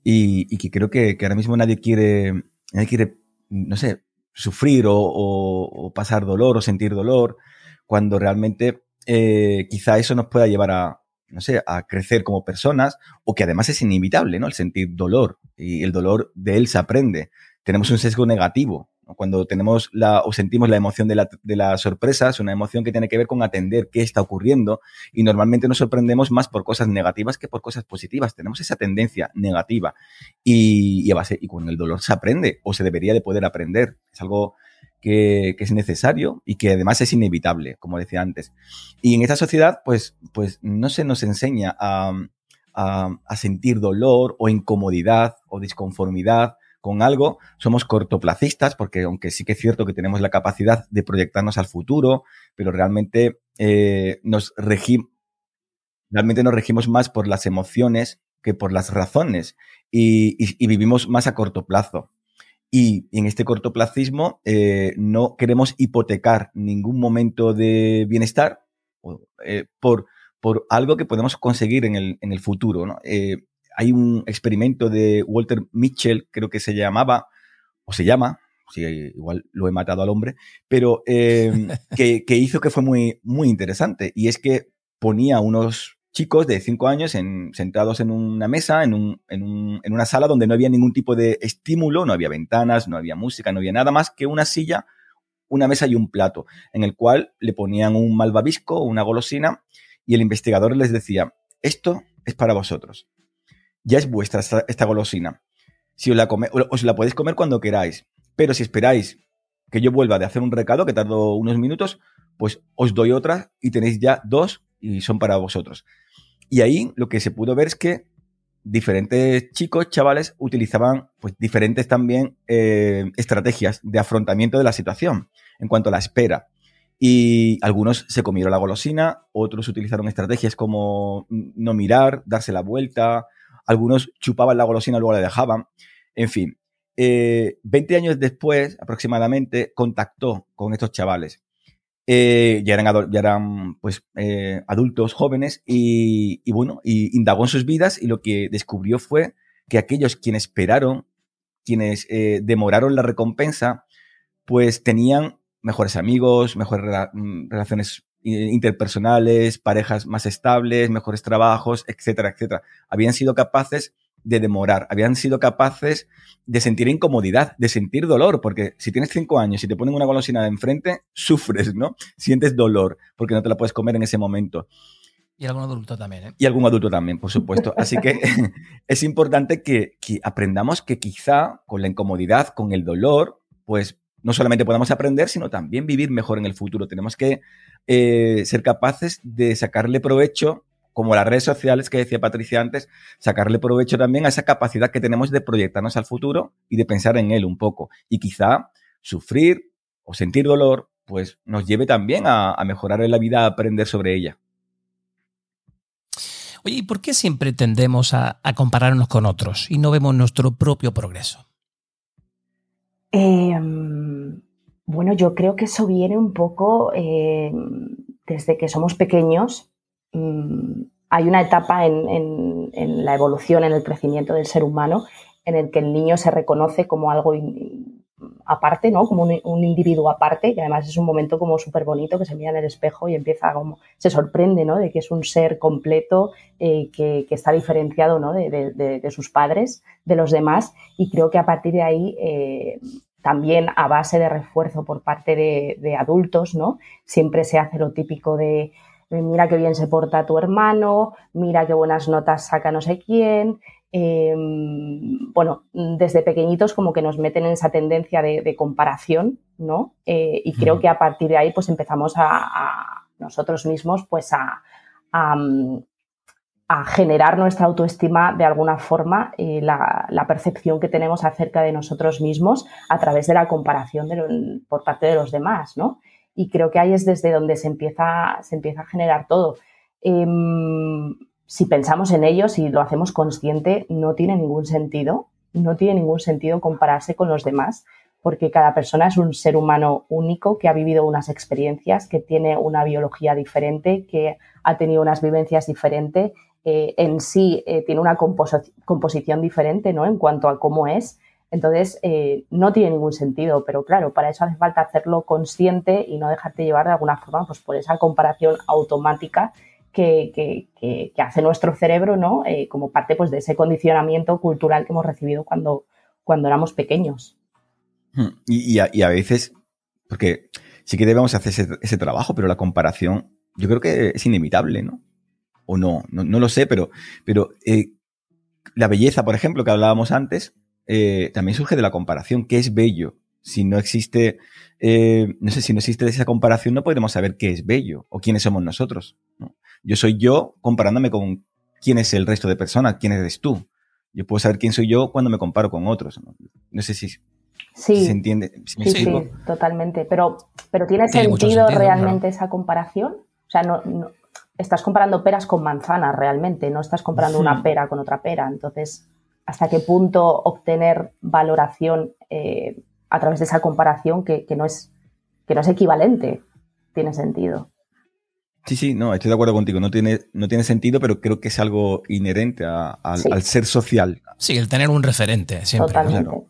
y, que creo que, ahora mismo nadie quiere, nadie quiere, no sé, sufrir o, pasar dolor o sentir dolor cuando realmente eh, quizá eso nos pueda llevar a, no sé, a crecer como personas o que además es inevitable, ¿no? El sentir dolor y el dolor de él se aprende. Tenemos un sesgo negativo. Cuando tenemos la, o sentimos la emoción de la, de la sorpresa, es una emoción que tiene que ver con atender qué está ocurriendo y normalmente nos sorprendemos más por cosas negativas que por cosas positivas. Tenemos esa tendencia negativa y, y, a base, y con el dolor se aprende o se debería de poder aprender. Es algo que, es necesario y que además es inevitable, como decía antes. Y en esta sociedad, pues, pues no se nos enseña a, a, sentir dolor o incomodidad o disconformidad con algo, somos cortoplacistas, porque aunque sí que es cierto que tenemos la capacidad de proyectarnos al futuro, pero realmente eh, nos regimos realmente nos regimos más por las emociones que por las razones y vivimos más a corto plazo. Y en este cortoplacismo eh, no queremos hipotecar ningún momento de bienestar eh, por, por algo que podemos conseguir en el, en el futuro. ¿no? Eh, hay un experimento de Walter Mitchell, creo que se llamaba, o se llama, sí, igual lo he matado al hombre, pero que, que, hizo que fue muy, muy interesante. Y es que ponía unos chicos de 5 años sentados en una mesa, en, un, en, un, en, una sala donde no había ningún tipo de estímulo, no había ventanas, no había música, no había nada más que una silla, una mesa y un plato, en el cual le ponían un malvavisco, una golosina, y el investigador les decía, esto es para vosotros. Ya es vuestra esta, golosina. Si os la, come, os la podéis comer cuando queráis, pero si esperáis que yo vuelva de hacer un recado, que tardo unos minutos, pues os doy otra y tenéis ya dos y son para vosotros. Y ahí lo que se pudo ver es que diferentes chicos, chavales, utilizaban pues diferentes también eh, estrategias de afrontamiento de la situación en cuanto a la espera. Y algunos se comieron la golosina, otros utilizaron estrategias como no mirar, darse la vuelta, algunos chupaban la golosina y luego la dejaban. En fin, 20 eh, años después aproximadamente contactó con estos chavales eh, ya eran, ya eran pues, eh, adultos jóvenes y, bueno, y indagó en sus vidas y lo que descubrió fue que aquellos quienes esperaron, quienes eh, demoraron la recompensa, pues tenían mejores amigos, mejores mm, relaciones interpersonales, parejas más estables, mejores trabajos, etcétera, etcétera. Habían sido capaces de demorar, habían sido capaces de sentir incomodidad, de sentir dolor, porque si tienes cinco años y te ponen una golosina de enfrente, sufres, ¿no? Sientes dolor porque no te la puedes comer en ese momento. Y algún adulto también, ¿eh? Y algún adulto también, por supuesto. Así que es importante que, aprendamos que quizá con la incomodidad, con el dolor, pues no solamente podamos aprender, sino también vivir mejor en el futuro. Tenemos que eh, ser capaces de sacarle provecho como las redes sociales que decía Patricia antes, sacarle provecho también a esa capacidad que tenemos de proyectarnos al futuro y de pensar en él un poco. Y quizá sufrir o sentir dolor, pues nos lleve también a, mejorar en la vida, a aprender sobre ella. Oye, ¿y por qué siempre tendemos a, compararnos con otros y no vemos nuestro propio progreso? Em, bueno, yo creo que eso viene un poco em, desde que somos pequeños Mm, hay una etapa en, la evolución, en el crecimiento del ser humano, en el que el niño se reconoce como algo, aparte, ¿no? Como un, individuo aparte, y además es un momento como súper bonito que se mira en el espejo y empieza como, se sorprende, ¿no? De que es un ser completo, eh, que, está diferenciado, ¿no? De, sus padres, de los demás, y creo que a partir de ahí, eh, también a base de refuerzo por parte de, adultos, ¿no? Siempre se hace lo típico de, mira qué bien se porta tu hermano, mira qué buenas notas saca no sé quién, Em, bueno, desde pequeñitos como que nos meten en esa tendencia de, comparación, ¿no? Eh, y creo que a partir de ahí pues empezamos a, nosotros mismos pues a, generar nuestra autoestima de alguna forma y la, percepción que tenemos acerca de nosotros mismos a través de la comparación por parte de los demás, ¿no? Y creo que ahí es desde donde se empieza, se empieza a generar todo. Em, si pensamos en ellos y lo hacemos consciente, no tiene ningún sentido, no tiene ningún sentido compararse con los demás, porque cada persona es un ser humano único que ha vivido unas experiencias, que tiene una biología diferente, que ha tenido unas vivencias diferentes, eh, en sí eh, tiene una composición diferente ¿no? en cuanto a cómo es. Entonces, eh, no tiene ningún sentido, pero claro, para eso hace falta hacerlo consciente y no dejarte llevar de alguna forma pues, por esa comparación automática que, hace nuestro cerebro, ¿no? Eh, como parte pues, de ese condicionamiento cultural que hemos recibido cuando, cuando éramos pequeños. Hmm. Y, a, veces, porque sí que debemos hacer ese, trabajo, pero la comparación yo creo que es inevitable, ¿no? O no, no, lo sé, pero, pero eh, la belleza, por ejemplo, que hablábamos antes, eh, también surge de la comparación. ¿Qué es bello? Si no existe, no sé, si no existe esa comparación, no podremos saber qué es bello o quiénes somos nosotros. ¿no? Yo soy yo comparándome con quién es el resto de personas, quién eres tú. Yo puedo saber quién soy yo cuando me comparo con otros. No, sé si, se entiende. sí, sí, totalmente. Pero, pero ¿tiene, sentido, realmente esa comparación? O sea, no, estás comparando peras con manzanas realmente, no estás comparando una pera con otra pera. Entonces, ¿hasta qué punto obtener valoración eh, a través de esa comparación que, no es, que no es equivalente? Tiene sentido. Sí, sí, no, estoy de acuerdo contigo. No tiene, no tiene sentido, pero creo que es algo inherente al ser social. Sí, el tener un referente siempre,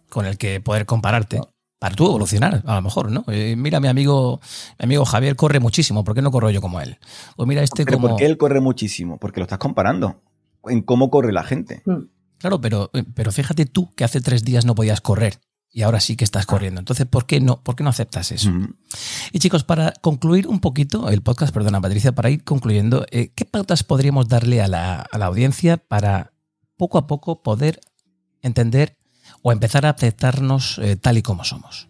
con el que poder compararte. Para tú evolucionar, a lo mejor, ¿no? Eh, mira, mi amigo, mi amigo Javier corre muchísimo, ¿por qué no corro yo como él? O mira este pero ¿Por qué él corre muchísimo? Porque lo estás comparando en cómo corre la gente. Hmm. Claro, pero, eh, pero fíjate tú que hace tres días no podías correr y ahora sí que estás corriendo. Entonces, ¿por qué no, por qué no aceptas eso? Y chicos, para concluir un poquito el podcast, perdona Patricia, para ir concluyendo, eh, ¿qué pautas podríamos darle a la, audiencia para poco a poco poder entender o empezar a aceptarnos eh, tal y como somos?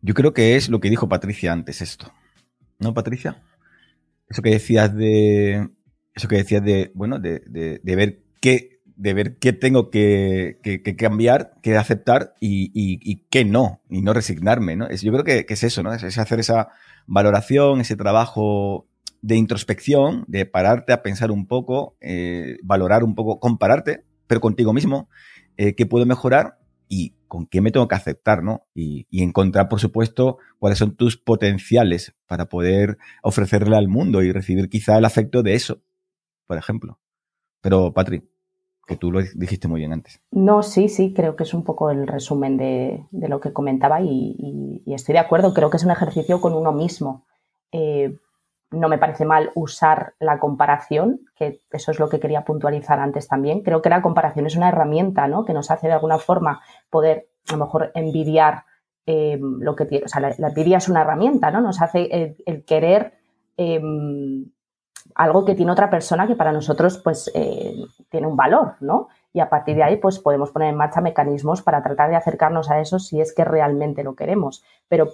Yo creo que es lo que dijo Patricia antes esto. ¿No, Patricia? Eso que decías de. Eso que decías de. Bueno, de, de ver qué de ver qué tengo que, cambiar, qué aceptar y, qué no, y no resignarme, ¿no? Es, yo creo que, es eso, ¿no? Es, hacer esa valoración, ese trabajo de introspección, de pararte a pensar un poco, eh, valorar un poco, compararte, pero contigo mismo, eh, qué puedo mejorar y con qué me tengo que aceptar, ¿no? Y, y, encontrar, por supuesto, cuáles son tus potenciales para poder ofrecerle al mundo y recibir quizá el afecto de eso, por ejemplo. Pero, Patrick, que tú lo dijiste muy bien antes. No, sí, sí, creo que es un poco el resumen de, lo que comentaba y, estoy de acuerdo, creo que es un ejercicio con uno mismo. Eh, no me parece mal usar la comparación, que eso es lo que quería puntualizar antes también. Creo que la comparación es una herramienta ¿no? que nos hace de alguna forma poder a lo mejor envidiar eh, lo que tiene. O sea, la, envidia es una herramienta, ¿no? Nos hace el, querer eh, algo que tiene otra persona que para nosotros pues eh, tiene un valor, ¿no? Y a partir de ahí pues podemos poner en marcha mecanismos para tratar de acercarnos a eso si es que realmente lo queremos. Pero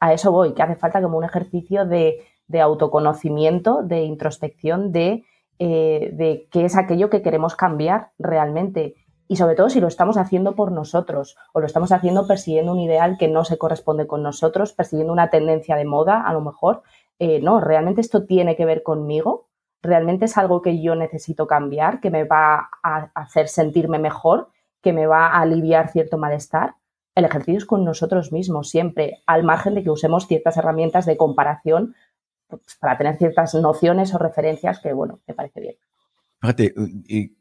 a eso voy, que hace falta como un ejercicio de, autoconocimiento, de introspección, de, eh, de qué es aquello que queremos cambiar realmente y sobre todo si lo estamos haciendo por nosotros o lo estamos haciendo persiguiendo un ideal que no se corresponde con nosotros, persiguiendo una tendencia de moda a lo mejor, eh, no, realmente esto tiene que ver conmigo, realmente es algo que yo necesito cambiar, que me va a hacer sentirme mejor, que me va a aliviar cierto malestar. El ejercicio es con nosotros mismos, siempre, al margen de que usemos ciertas herramientas de comparación pues, para tener ciertas nociones o referencias que, bueno, me parece bien. Fíjate,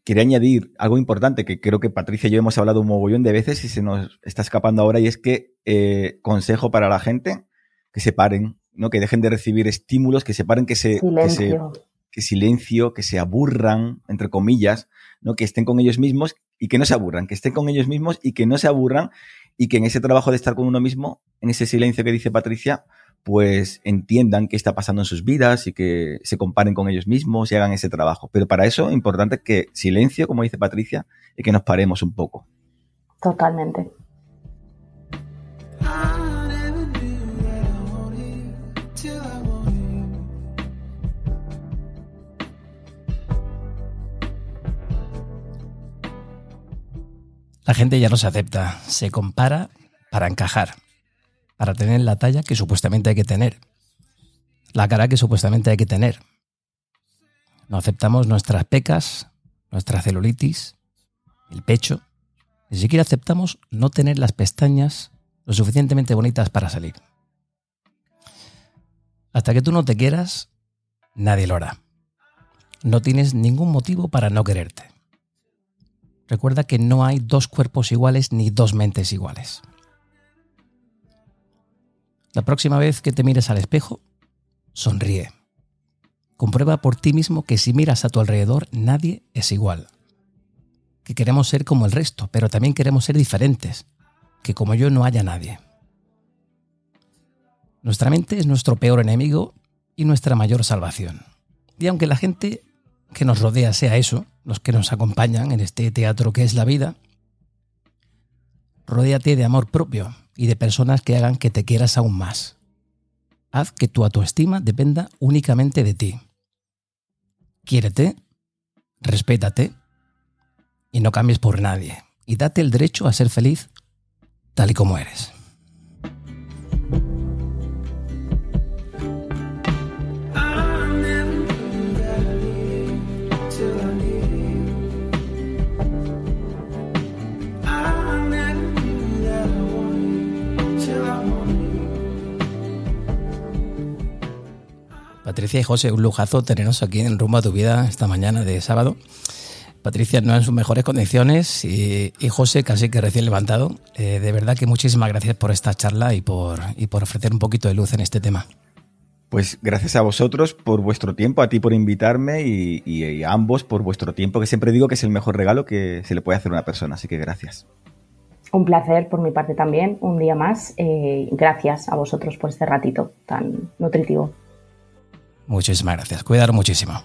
quería añadir algo importante que creo que Patricia y yo hemos hablado un mogollón de veces y se nos está escapando ahora y es que eh, consejo para la gente que se paren, ¿no? Que dejen de recibir estímulos, que se paren, que se, silencio. Que, silencio, que se aburran, entre comillas, ¿no? Que estén con ellos mismos y que no se aburran, que estén con ellos mismos y que no se aburran y que en ese trabajo de estar con uno mismo, en ese silencio que dice Patricia, pues entiendan qué está pasando en sus vidas y que se comparen con ellos mismos y hagan ese trabajo. Pero para eso es importante que silencio, como dice Patricia, y que nos paremos un poco. Totalmente. La gente ya no se acepta, se compara para encajar para tener la talla que supuestamente hay que tener, la cara que supuestamente hay que tener. No aceptamos nuestras pecas, nuestra celulitis, el pecho. Ni siquiera aceptamos no tener las pestañas lo suficientemente bonitas para salir. Hasta que tú no te quieras, nadie lo hará. No tienes ningún motivo para no quererte. Recuerda que no hay dos cuerpos iguales ni dos mentes iguales. La próxima vez que te mires al espejo, sonríe. Comprueba por ti mismo que si miras a tu alrededor nadie es igual. Que queremos ser como el resto, pero también queremos ser diferentes. Que como yo no haya nadie. Nuestra mente es nuestro peor enemigo y nuestra mayor salvación. Y aunque la gente que nos rodea sea eso, los que nos acompañan en este teatro que es la vida, rodéate de amor propio, y de personas que hagan que te quieras aún más. Haz que tu autoestima dependa únicamente de ti. Quiérete, respétate y no cambies por nadie. Y date el derecho a ser feliz tal y como eres. Patricia y José, un lujazo tenernos aquí en Rumbo a tu Vida esta mañana de sábado. Patricia no en sus mejores condiciones y, José casi que recién levantado. Eh, de verdad que muchísimas gracias por esta charla y por, y por ofrecer un poquito de luz en este tema. Pues gracias a vosotros por vuestro tiempo, a ti por invitarme y, a ambos por vuestro tiempo, que siempre digo que es el mejor regalo que se le puede hacer a una persona, así que gracias. Un placer por mi parte también, un día más. Eh, gracias a vosotros por este ratito tan nutritivo. Muchísimas gracias. Cuidar muchísimo.